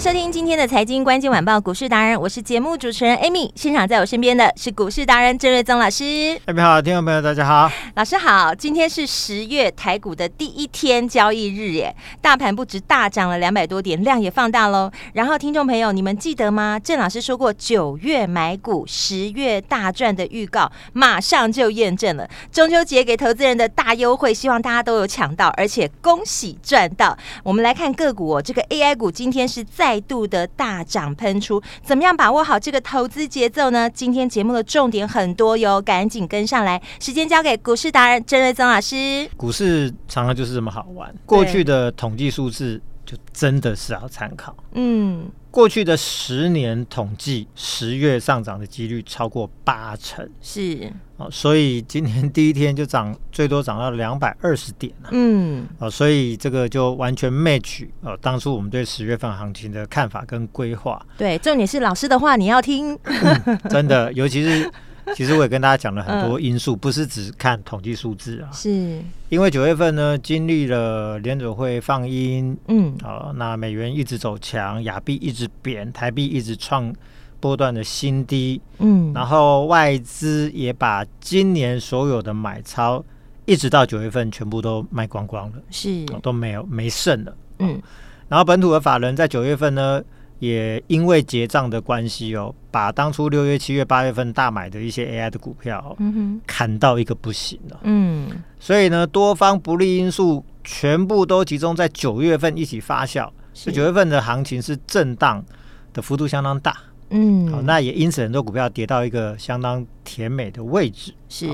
迎收听今天的财经关键晚报股市达人，我是节目主持人 Amy，现场在我身边的是股市达人郑瑞宗老师。Amy 好，听众朋友大家好，老师好。今天是十月台股的第一天交易日，耶，大盘不止大涨了两百多点，量也放大喽。然后听众朋友，你们记得吗？郑老师说过九月买股，十月大赚的预告，马上就验证了。中秋节给投资人的大优惠，希望大家都有抢到，而且恭喜赚到。我们来看个股哦，这个 AI 股今天是。再度的大涨喷出，怎么样把握好这个投资节奏呢？今天节目的重点很多哟，赶紧跟上来。时间交给股市达人郑瑞宗老师。股市常常就是这么好玩，过去的统计数字就真的是要参考。嗯。过去的十年统计，十月上涨的几率超过八成，是哦，所以今天第一天就涨，最多涨到两百二十点了，嗯，哦，所以这个就完全 match 哦，当初我们对十月份行情的看法跟规划。对，重点是老师的话你要听，嗯、真的，尤其是。其实我也跟大家讲了很多因素，不是只看统计数字啊。是，因为九月份呢，经历了联准会放鹰，嗯，好，那美元一直走强，亚币一直贬，台币一直创波段的新低，嗯，然后外资也把今年所有的买超，一直到九月份全部都卖光光了，是，都没有没剩了，嗯，然后本土的法人在九月份呢。也因为结账的关系哦，把当初六月、七月、八月份大买的一些 AI 的股票、哦嗯、砍到一个不行了。嗯，所以呢，多方不利因素全部都集中在九月份一起发酵，是九月份的行情是震荡的幅度相当大。嗯，好，那也因此很多股票跌到一个相当甜美的位置。是，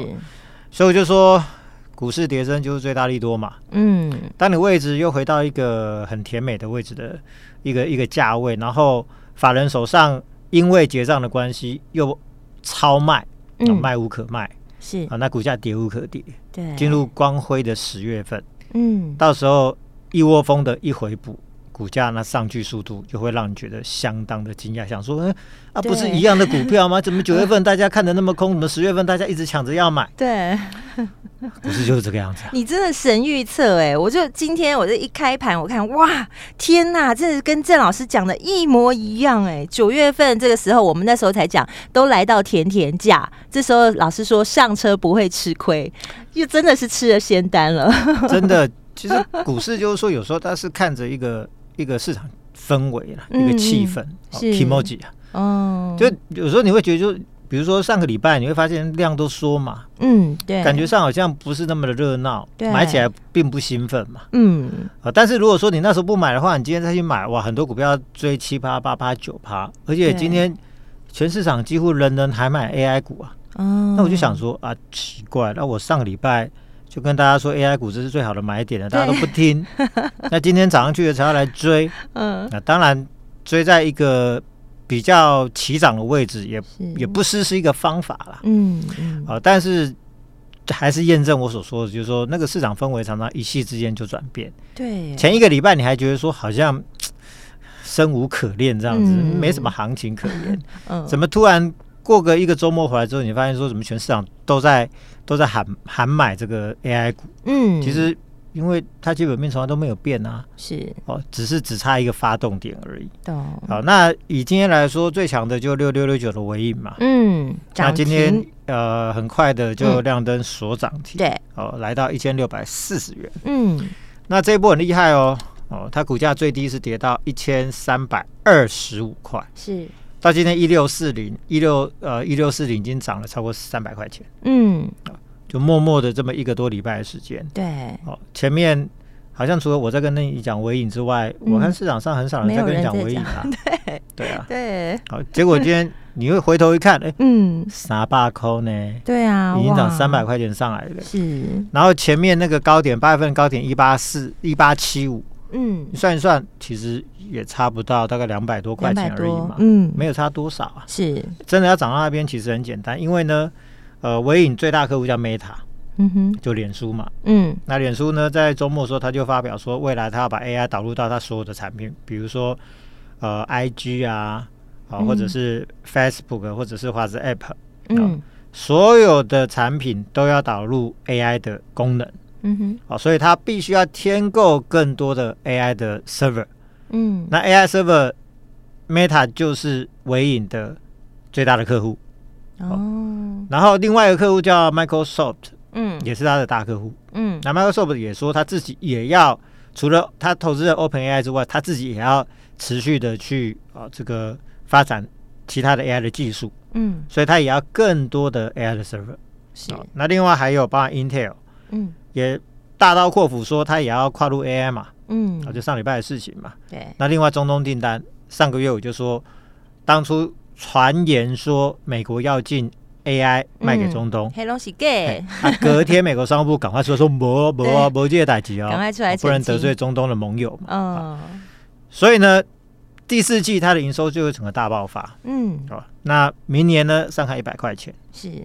所以我就说，股市跌升就是最大利多嘛。嗯，当你位置又回到一个很甜美的位置的。一个一个价位，然后法人手上因为结账的关系又超卖，嗯，卖无可卖，是啊，那股价跌无可跌，对，进入光辉的十月份，嗯，到时候一窝蜂的一回补。股价那上去速度就会让你觉得相当的惊讶，想说，嗯啊，不是一样的股票吗？怎么九月份大家看的那么空，怎么十月份大家一直抢着要买？对，不是就是这个样子啊。你真的神预测哎！我就今天我这一开盘，我看哇，天哪，这是跟郑老师讲的一模一样哎！九月份这个时候，我们那时候才讲，都来到甜甜价，这时候老师说上车不会吃亏，又真的是吃了仙丹了。真的，其实股市就是说，有时候它是看着一个。一个市场氛围了，一个气氛，是。kimoji 啊，哦，就有时候你会觉得，就比如说上个礼拜，你会发现量都缩嘛，嗯，对，感觉上好像不是那么的热闹，买起来并不兴奋嘛，嗯，啊，但是如果说你那时候不买的话，你今天再去买，哇，很多股票追七八、八八、九趴，而且今天全市场几乎人人还买 AI 股啊，哦，那我就想说啊，奇怪，那我上个礼拜。就跟大家说，AI 股这是最好的买点了，大家都不听。那今天早上去了才要来追，嗯，那当然追在一个比较起涨的位置，也也不失是一个方法啦，嗯嗯。啊，但是还是验证我所说的，就是说那个市场氛围常常一夕之间就转变。对，前一个礼拜你还觉得说好像 生无可恋这样子，没什么行情可言，嗯，怎么突然？过个一个周末回来之后，你发现说，怎么全市场都在都在喊喊买这个 AI 股？嗯，其实因为它基本面从来都没有变啊，是哦，只是只差一个发动点而已。懂。好，那以今天来说，最强的就六六六九的尾影嘛。嗯，那今天呃很快的就亮灯所涨停，对，哦，来到一千六百四十元。嗯，那这一波很厉害哦，哦，它股价最低是跌到一千三百二十五块，是。到今天一六四零一六呃一六四零已经涨了超过三百块钱，嗯，就默默的这么一个多礼拜的时间，对，哦，前面好像除了我在跟你讲尾影之外，嗯、我看市场上很少人在跟你讲尾影啊，对，对啊，对，好，结果今天你会回头一看，哎，嗯，啥八扣呢？对啊，已经涨三百块钱上来了。是，然后前面那个高点，八月份高点一八四一八七五，嗯，算一算，其实也差不到大概两百多块钱而已嘛，嗯，没有差多少啊。是，真的要涨到那边，其实很简单，因为呢，呃，微影最大客户叫 Meta。嗯哼，就脸书嘛，嗯，那脸书呢，在周末的时候，他就发表说，未来他要把 AI 导入到他所有的产品，比如说，呃，IG 啊，啊，或者是 Facebook，或者是 WhatsApp，嗯，所有的产品都要导入 AI 的功能，嗯哼，好，所以他必须要添购更多的 AI 的 server，嗯，那 AI server Meta 就是微影的最大的客户，哦，然后另外一个客户叫 Microsoft。嗯，也是他的大客户。嗯，那 Microsoft 也说他自己也要，除了他投资的 OpenAI 之外，他自己也要持续的去啊、呃、这个发展其他的 AI 的技术。嗯，所以他也要更多的 AI 的 server。那另外还有包括 Intel，嗯，也大刀阔斧说他也要跨入 AI 嘛。嗯，啊，就上礼拜的事情嘛。对。那另外中东订单，上个月我就说，当初传言说美国要进。AI 卖给中东，黑龙是 gay。隔天，美国商务部赶快说说，没没啊，没这个代志哦，赶快出来，不能得罪中东的盟友嘛。嗯，所以呢，第四季它的营收就会整个大爆发。嗯，好，那明年呢，上看一百块钱。是，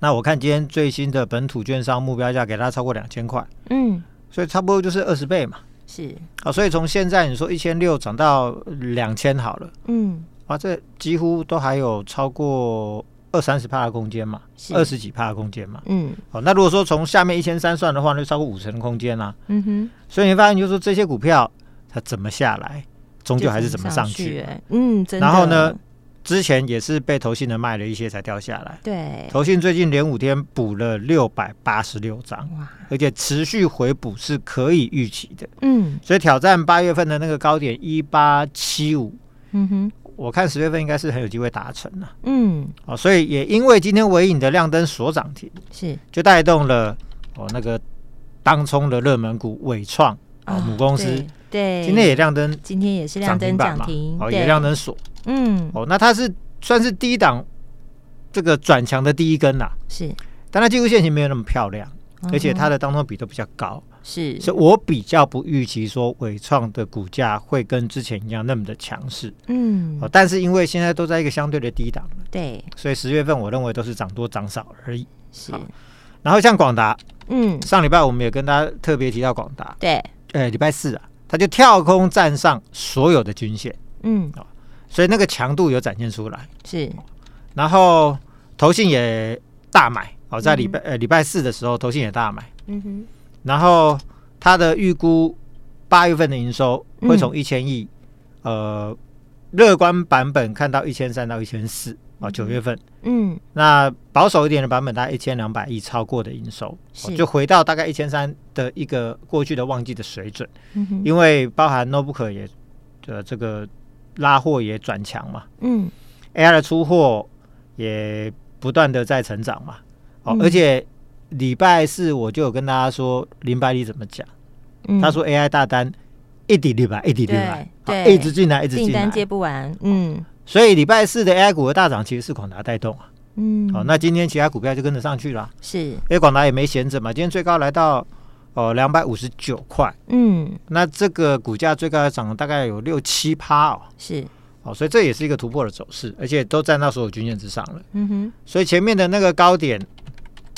那我看今天最新的本土券商目标价给它超过两千块。嗯，所以差不多就是二十倍嘛。是，啊，所以从现在你说一千六涨到两千好了。嗯，啊，这几乎都还有超过。二三十帕的空间嘛，二十几帕的空间嘛，嗯，好，那如果说从下面一千三算的话，那就超过五成的空间啦，嗯哼，所以你发现就是说这些股票它怎么下来，终究还是怎么上去，嗯，然后呢，之前也是被投信的卖了一些才掉下来，对，投信最近连五天补了六百八十六张，哇，而且持续回补是可以预期的，嗯，所以挑战八月份的那个高点一八七五，嗯哼。我看十月份应该是很有机会达成了，嗯，哦，所以也因为今天尾影的亮灯所涨停，是。就带动了哦那个当冲的热门股伟创啊母公司，对，今天也亮灯，今天也是亮灯涨停，哦也亮灯锁，嗯，哦那它是算是低档这个转强的第一根呐，是，但它技术线型没有那么漂亮，而且它的当中比都比较高。是，所以我比较不预期说伟创的股价会跟之前一样那么的强势，嗯，哦但是因为现在都在一个相对的低档，对，所以十月份我认为都是涨多涨少而已。是，然后像广达，嗯，上礼拜我们也跟大家特别提到广达，对，哎，礼拜四啊，它就跳空站上所有的均线，嗯，所以那个强度有展现出来，是，然后投信也大买，哦，在礼拜呃礼拜四的时候，投信也大买，嗯哼。然后他的预估八月份的营收会从一千亿，呃，乐观版本看到一千三到一千四哦，九月份，嗯，那保守一点的版本大概一千两百亿超过的营收，就回到大概一千三的一个过去的旺季的水准，嗯因为包含 notebook 也的这个拉货也转强嘛，嗯，AI 的出货也不断的在成长嘛，哦，而且。礼拜四我就有跟大家说林百里怎么讲，嗯、他说 AI 大单一滴滴吧，一滴滴来，对，一直进来，一直进来，订单接不完，嗯，所以礼拜四的 AI 股的大涨其实是广达带动啊，嗯，好，那今天其他股票就跟着上去了，是，因为广达也没闲着嘛，今天最高来到哦两百五十九块，嗯，那这个股价最高要涨了大概有六七趴哦，是，哦，所以这也是一个突破的走势，而且都站到所有均线之上了，嗯哼，所以前面的那个高点。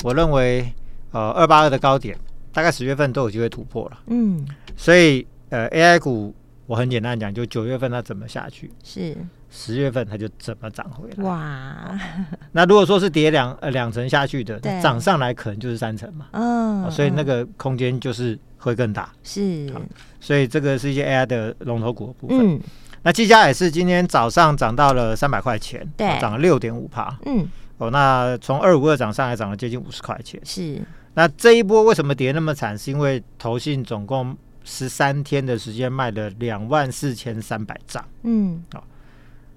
我认为，呃，二八二的高点大概十月份都有机会突破了。嗯，所以呃，AI 股我很简单讲，就九月份它怎么下去，是十月份它就怎么涨回来。哇，那如果说是跌两呃两成下去的，涨上来可能就是三成嘛。嗯，所以那个空间就是会更大。是，所以这个是一些 AI 的龙头股的部分。嗯，那技嘉也是今天早上涨到了三百块钱，对，涨了六点五帕。嗯。哦，那从二五二涨上来，涨了接近五十块钱。是，那这一波为什么跌那么惨？是因为投信总共十三天的时间卖了两万四千三百张。嗯，好，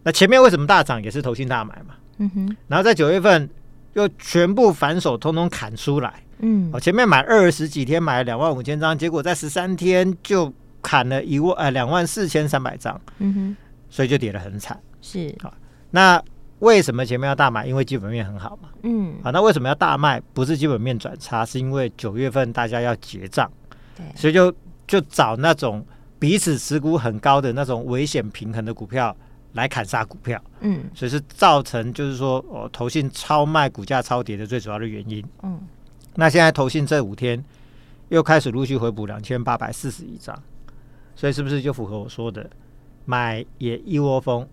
那前面为什么大涨？也是投信大买嘛。嗯哼。然后在九月份又全部反手，通通砍出来。嗯，哦，前面买二十几天买了两万五千张，结果在十三天就砍了一万呃两万四千三百张。嗯哼，所以就跌得很惨。是，好，那。为什么前面要大买？因为基本面很好嘛。嗯，啊，那为什么要大卖？不是基本面转差，是因为九月份大家要结账，对，所以就就找那种彼此持股很高的那种危险平衡的股票来砍杀股票。嗯，所以是造成就是说哦，投信超卖股价超跌的最主要的原因。嗯，那现在投信这五天又开始陆续回补两千八百四十一张，所以是不是就符合我说的？买也一窝蜂，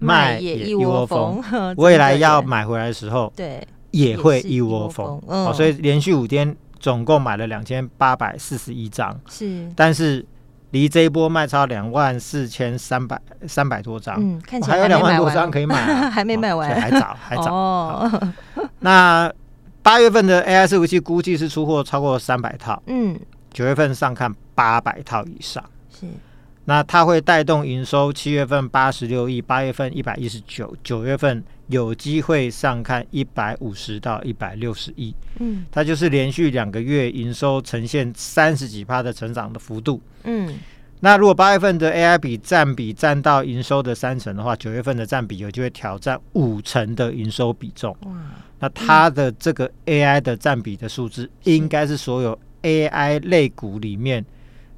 卖也一窝蜂。未来要买回来的时候，对，也会一窝蜂。哦，所以连续五天总共买了两千八百四十一张，是。但是离这一波卖超两万四千三百三百多张，嗯，看起来还有两万多张可以买，还没卖完，还早，还早。哦，那八月份的 AI 伺服器估计是出货超过三百套，嗯，九月份上看八百套以上，是。那它会带动营收，七月份八十六亿，八月份一百一十九，九月份有机会上看一百五十到一百六十亿。嗯，它就是连续两个月营收呈现三十几趴的成长的幅度。嗯，那如果八月份的 AI 比占比占到营收的三成的话，九月份的占比有机会挑战五成的营收比重。哇，那它的这个 AI 的占比的数字，应该是所有 AI 类股里面。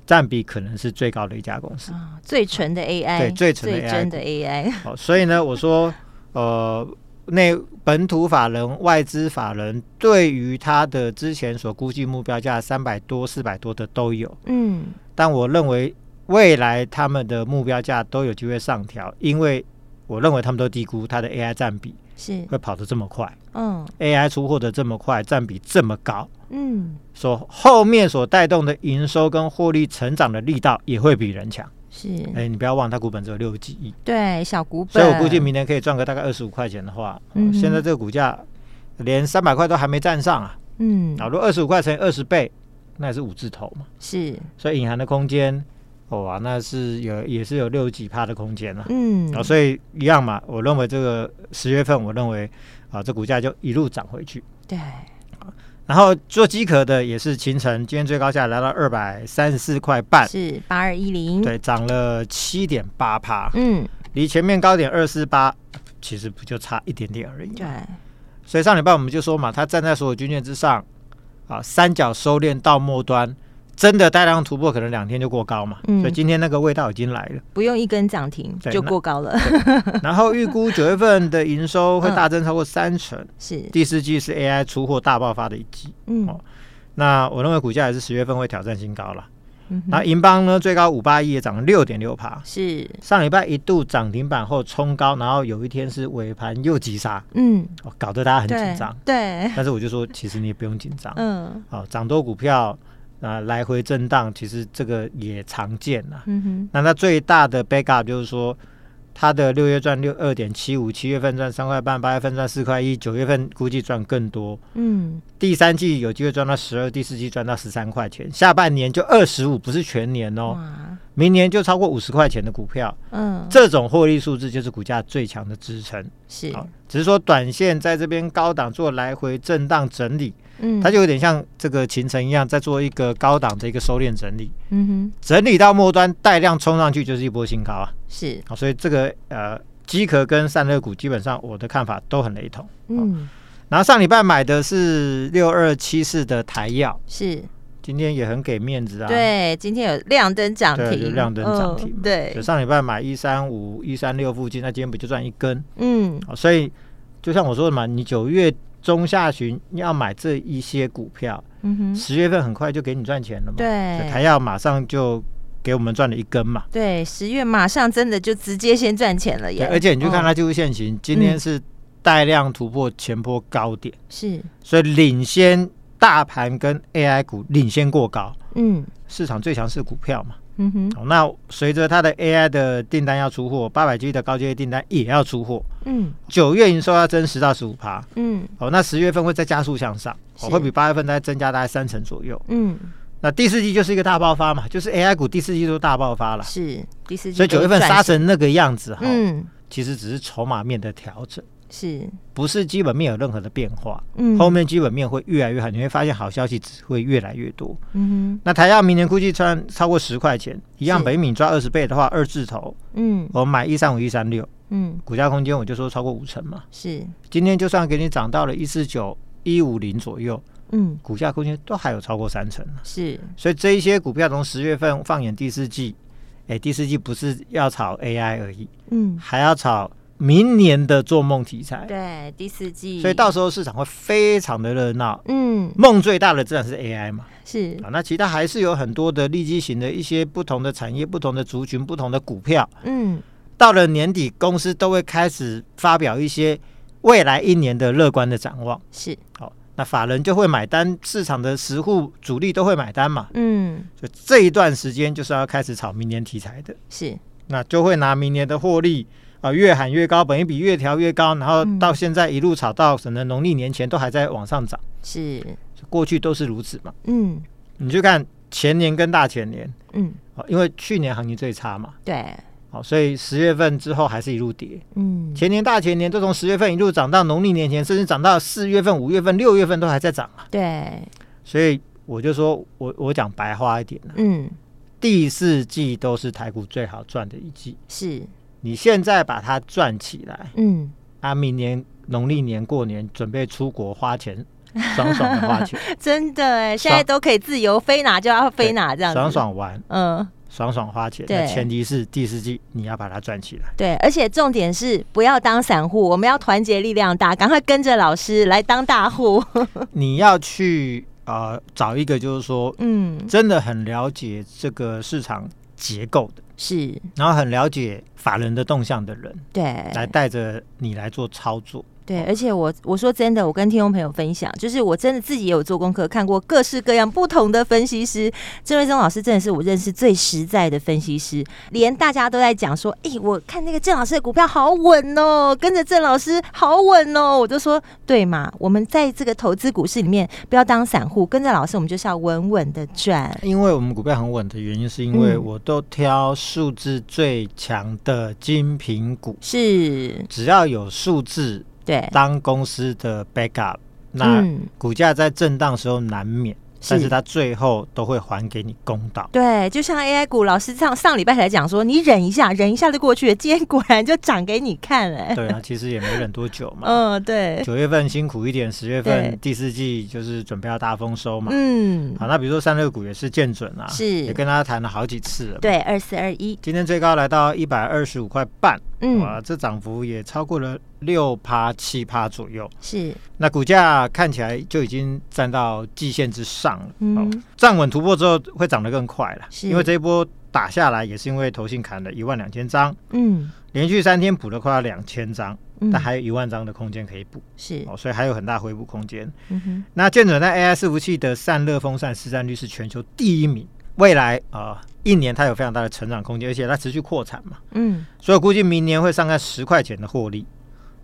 占比可能是最高的一家公司，哦、最纯的 AI，对，最纯的 AI，真的 AI。好、哦，所以呢，我说，呃，那本土法人、外资法人对于他的之前所估计目标价三百多、四百多的都有，嗯，但我认为未来他们的目标价都有机会上调，因为我认为他们都低估它的 AI 占比。是会跑得这么快，嗯，AI 出货的这么快，占比这么高，嗯，所后面所带动的营收跟获利成长的力道也会比人强，是，哎、欸，你不要忘，它股本只有六几亿，对，小股本，所以我估计明年可以赚个大概二十五块钱的话，嗯、现在这个股价连三百块都还没站上啊，嗯，啊，如果二十五块乘以二十倍，那也是五字头嘛，是，所以隐含的空间。哇，那是有也是有六几趴的空间了，嗯，啊，所以一样嘛，我认为这个十月份，我认为啊，这股价就一路涨回去，对，然后做机壳的也是秦城，今天最高价来到二百三十四块半，是八二一零，对，涨了七点八趴，嗯，离前面高点二四八，其实不就差一点点而已，对，所以上礼拜我们就说嘛，它站在所有均线之上，啊，三角收敛到末端。真的带量突破，可能两天就过高嘛，嗯、所以今天那个味道已经来了，不用一根涨停就过高了。然后预估九月份的营收会大增超过三成，嗯、是。第四季是 AI 出货大爆发的一季。嗯，哦，那我认为股价也是十月份会挑战新高了。那银邦呢，最高五八亿也涨了六点六趴，是。上礼拜一度涨停板后冲高，然后有一天是尾盘又急杀，嗯，哦，搞得大家很紧张。对，但是我就说，其实你也不用紧张，嗯，好，哦，涨多股票。啊，来回震荡，其实这个也常见呐。嗯哼，那它最大的 backup 就是说，它的六月赚六二点七五，七月份赚三块半，八月份赚四块一，九月份估计赚更多。嗯，第三季有机会赚到十二，第四季赚到十三块钱，下半年就二十五，不是全年哦。哇明年就超过五十块钱的股票。嗯，这种获利数字就是股价最强的支撑。是，只是说短线在这边高档做来回震荡整理。嗯，它就有点像这个勤诚一样，在做一个高档的一个收敛整理。嗯哼，整理到末端带量冲上去就是一波新高啊。是，好，所以这个呃，机壳跟散热股基本上我的看法都很雷同。嗯，然后上礼拜买的是六二七四的台药，是，今天也很给面子啊。对，今天有亮灯涨停，亮灯涨停。对，就上礼拜买一三五一三六附近，那今天不就赚一根？嗯，好，所以就像我说的嘛，你九月。中下旬要买这一些股票，嗯哼，十月份很快就给你赚钱了嘛。对，台药马上就给我们赚了一根嘛。对，十月马上真的就直接先赚钱了耶。而且你去看它技术线型，今天是带量突破前波高点，是，所以领先大盘跟 AI 股领先过高，嗯，市场最强势股票嘛。嗯哼，哦，那随着它的 AI 的订单要出货，八百 G 的高阶订单也要出货，嗯，九月营收要增十到十五趴，嗯，哦，那十月份会再加速向上，会比八月份再增加大概三成左右，嗯，那第四季就是一个大爆发嘛，就是 AI 股第四季都大爆发了，是第四季，所以九月份杀成那个样子哈，嗯，其实只是筹码面的调整。是不是基本面有任何的变化？嗯，后面基本面会越来越好，你会发现好消息只会越来越多。嗯哼，那台燿明年估计赚超过十块钱，一样，本益比抓二十倍的话，二字头。嗯，我买一三五一三六，嗯，股价空间我就说超过五成嘛。是，今天就算给你涨到了一四九一五零左右，嗯，股价空间都还有超过三成。是，所以这一些股票从十月份放眼第四季，哎、欸，第四季不是要炒 AI 而已，嗯，还要炒。明年的做梦题材，对第四季，所以到时候市场会非常的热闹。嗯，梦最大的自然是 AI 嘛，是啊，那其他还是有很多的利基型的一些不同的产业、不同的族群、不同的股票。嗯，到了年底，公司都会开始发表一些未来一年的乐观的展望。是，好，那法人就会买单，市场的实户主力都会买单嘛。嗯，所以这一段时间就是要开始炒明年题材的。是，那就会拿明年的获利。啊，越喊越高，本益比越调越高，然后到现在一路炒到可能农历年前都还在往上涨，是。过去都是如此嘛？嗯，你就看前年跟大前年，嗯，因为去年行情最差嘛，对，好，所以十月份之后还是一路跌，嗯，前年大前年都从十月份一路涨到农历年前，甚至涨到四月份、五月份、六月份都还在涨啊，对，所以我就说我我讲白话一点，嗯，第四季都是台股最好赚的一季，是。你现在把它赚起来，嗯，啊，明年农历年过年准备出国花钱，爽爽的花钱，真的哎，现在都可以自由飞哪就要飞哪，这样子爽爽玩，嗯，爽爽花钱。对，前提是第四季你要把它赚起来。对，而且重点是不要当散户，我们要团结力量大，赶快跟着老师来当大户。你要去呃找一个，就是说，嗯，真的很了解这个市场结构的。是，然后很了解法人的动向的人，对，来带着你来做操作。对，而且我我说真的，我跟听众朋友分享，就是我真的自己也有做功课，看过各式各样不同的分析师。郑瑞宗老师真的是我认识最实在的分析师，连大家都在讲说，哎，我看那个郑老师的股票好稳哦，跟着郑老师好稳哦，我就说对嘛，我们在这个投资股市里面，不要当散户，跟着老师，我们就是要稳稳的赚。因为我们股票很稳的原因，是因为我都挑数字最强的精品股，是只要有数字。对，当公司的 backup，那股价在震荡的时候难免。但是它最后都会还给你公道。对，就像 AI 股，老师上上礼拜才讲说，你忍一下，忍一下就过去了。今天果然就涨给你看了。对啊，其实也没忍多久嘛。嗯，对。九月份辛苦一点，十月份第四季就是准备要大丰收嘛。嗯。好，那比如说三六股也是见准啊，是也跟大家谈了好几次了。对，二四二一，今天最高来到一百二十五块半。嗯。哇，这涨幅也超过了六趴七趴左右。是。那股价看起来就已经站到季线之上了。嗯，站稳突破之后会涨得更快了，是因为这一波打下来也是因为投信砍了一万两千张，嗯，连续三天补了快要两千张，但还有一万张的空间可以补，是哦，所以还有很大回补空间。嗯哼，那建准在 AI 伺服器的散热风扇市占率是全球第一名，未来啊、呃、一年它有非常大的成长空间，而且它持续扩产嘛，嗯，所以我估计明年会上看十块钱的获利。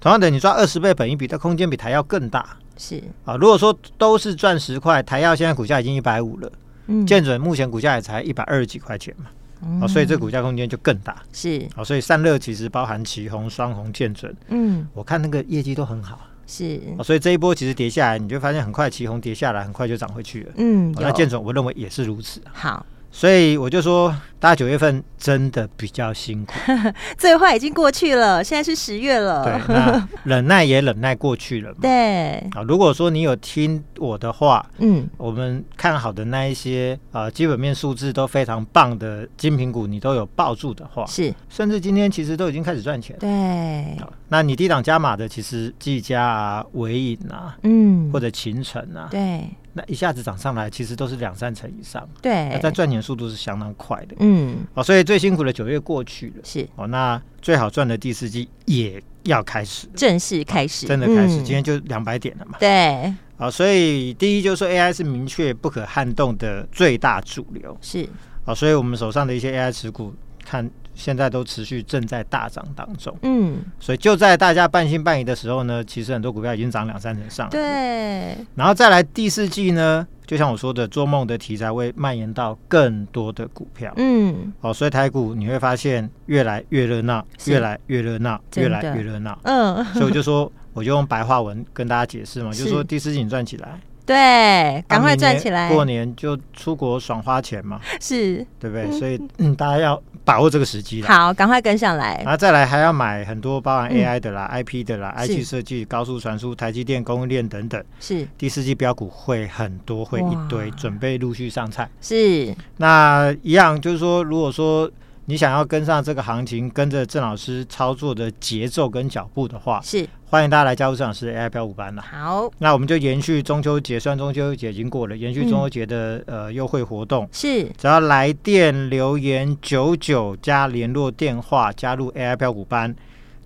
同样的，你赚二十倍本一比它空间比台耀更大。是。啊，如果说都是赚十块，台耀现在股价已经一百五了，嗯，建准目前股价也才一百二十几块钱嘛，嗯、啊，所以这股价空间就更大。是。啊，所以散热其实包含旗宏、双红、建准，嗯，我看那个业绩都很好。是哦，所以这一波其实跌下来，你就发现很快旗红跌下来，很快就涨回去了。嗯，啊、那建总我认为也是如此。好。所以我就说，大家九月份真的比较辛苦，最坏已经过去了，现在是十月了。对，那忍耐也忍耐过去了嘛。对啊，如果说你有听我的话，嗯，我们看好的那一些啊，基本面数字都非常棒的精品股，你都有抱住的话，是，甚至今天其实都已经开始赚钱。对，那你低档加码的，其实技嘉啊、纬颖啊，嗯，或者秦城啊，对。那一下子涨上来，其实都是两三成以上，对，但赚钱速度是相当快的，嗯，哦，所以最辛苦的九月过去了，是。哦，那最好赚的第四季也要开始，正式开始，真的开始，今天就两百点了嘛，对，啊，所以第一就是说 AI 是明确不可撼动的最大主流，是，啊，所以我们手上的一些 AI 持股看。现在都持续正在大涨当中，嗯，所以就在大家半信半疑的时候呢，其实很多股票已经涨两三成上了，对。然后再来第四季呢，就像我说的，做梦的题材会蔓延到更多的股票，嗯，哦，所以台股你会发现越来越热闹，越来越热闹，越来越热闹，嗯。所以我就说，我就用白话文跟大家解释嘛，就是说第四季你赚起来。对，赶快赚起来，过年就出国爽花钱嘛，是对不对？嗯、所以嗯，大家要把握这个时机。好，赶快跟上来。然后再来还要买很多包含 AI 的啦、嗯、IP 的啦、IC 设计、高速传输、台积电供应链等等。是，第四季标股会很多，会一堆，准备陆续上菜。是，那一样就是说，如果说。你想要跟上这个行情，跟着郑老师操作的节奏跟脚步的话，是。欢迎大家来加入郑老师的 AI 标股班了。好，那我们就延续中秋节，虽然中秋节已经过了，延续中秋节的、嗯、呃优惠活动，是。只要来电留言九九加联络电话加入 AI 标股班，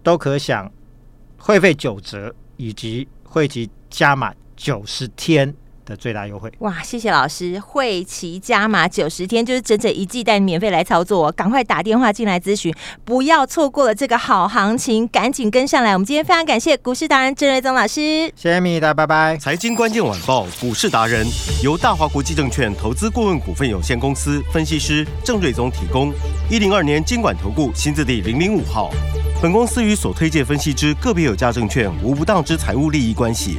都可享会费九折，以及会籍加满九十天。的最大优惠哇！谢谢老师，会期加码九十天，就是整整一季带你免费来操作，赶快打电话进来咨询，不要错过了这个好行情，赶紧跟上来。我们今天非常感谢股市达人郑瑞宗老师，谢谢米大，拜拜。财经关键晚报股市达人由大华国际证券投资顾问股份有限公司分析师郑瑞宗提供，一零二年经管投顾新字第零零五号。本公司与所推介分析之个别有价证券无不当之财务利益关系。